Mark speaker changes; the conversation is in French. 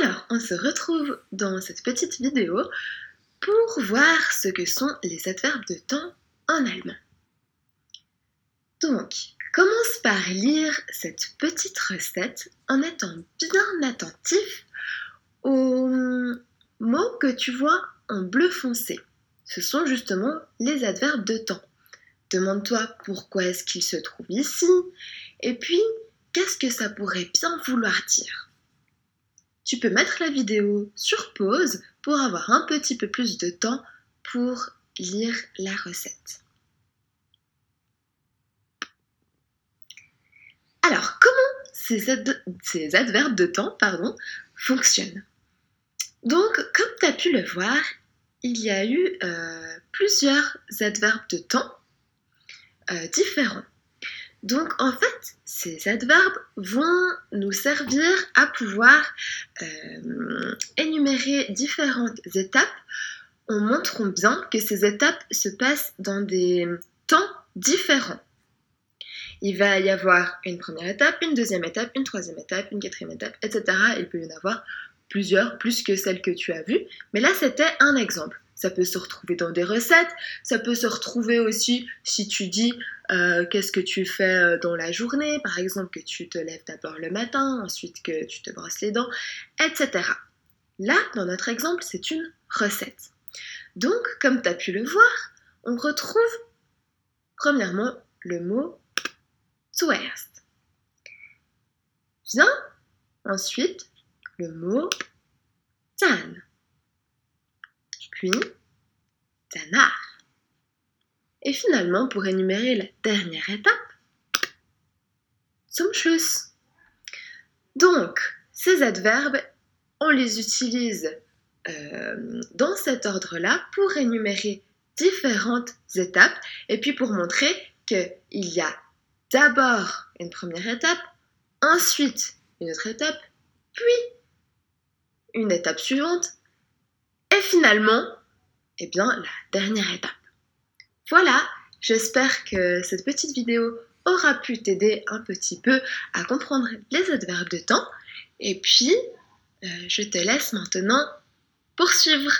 Speaker 1: Alors, on se retrouve dans cette petite vidéo pour voir ce que sont les adverbes de temps en allemand. Donc, commence par lire cette petite recette en étant bien attentif aux mots que tu vois en bleu foncé. Ce sont justement les adverbes de temps. Demande-toi pourquoi est-ce qu'ils se trouvent ici et puis qu'est-ce que ça pourrait bien vouloir dire. Tu peux mettre la vidéo sur pause pour avoir un petit peu plus de temps pour lire la recette. Alors, comment ces, adverbes de temps fonctionnent? Donc, comme tu as pu le voir, il y a eu euh, plusieurs adverbes de temps euh, différents. Donc en fait, ces adverbes vont nous servir à pouvoir euh, énumérer différentes étapes en montrant bien que ces étapes se passent dans des temps différents. Il va y avoir une première étape, une deuxième étape, une troisième étape, une quatrième étape, etc. Il peut y en avoir plusieurs, plus que celles que tu as vues. Mais là, c'était un exemple. Ça peut se retrouver dans des recettes, ça peut se retrouver aussi si tu dis euh, qu'est-ce que tu fais euh, dans la journée, par exemple que tu te lèves d'abord le matin, ensuite que tu te brosses les dents, etc. Là, dans notre exemple, c'est une recette. Donc, comme tu as pu le voir, on retrouve premièrement le mot zuerst. Bien, ensuite le mot dann, puis danach. Et finalement, pour énumérer la dernière étape, zum Schluss. Donc, ces adverbes, on les utilise euh, dans cet ordre-là pour énumérer différentes étapes et puis pour montrer qu'il y a d'abord une première étape, ensuite une autre étape, puis une étape suivante et finalement, eh bien, la dernière étape. Voilà, j'espère que cette petite vidéo aura pu t'aider un petit peu à comprendre les adverbes de temps. Et puis, euh, je te laisse maintenant poursuivre.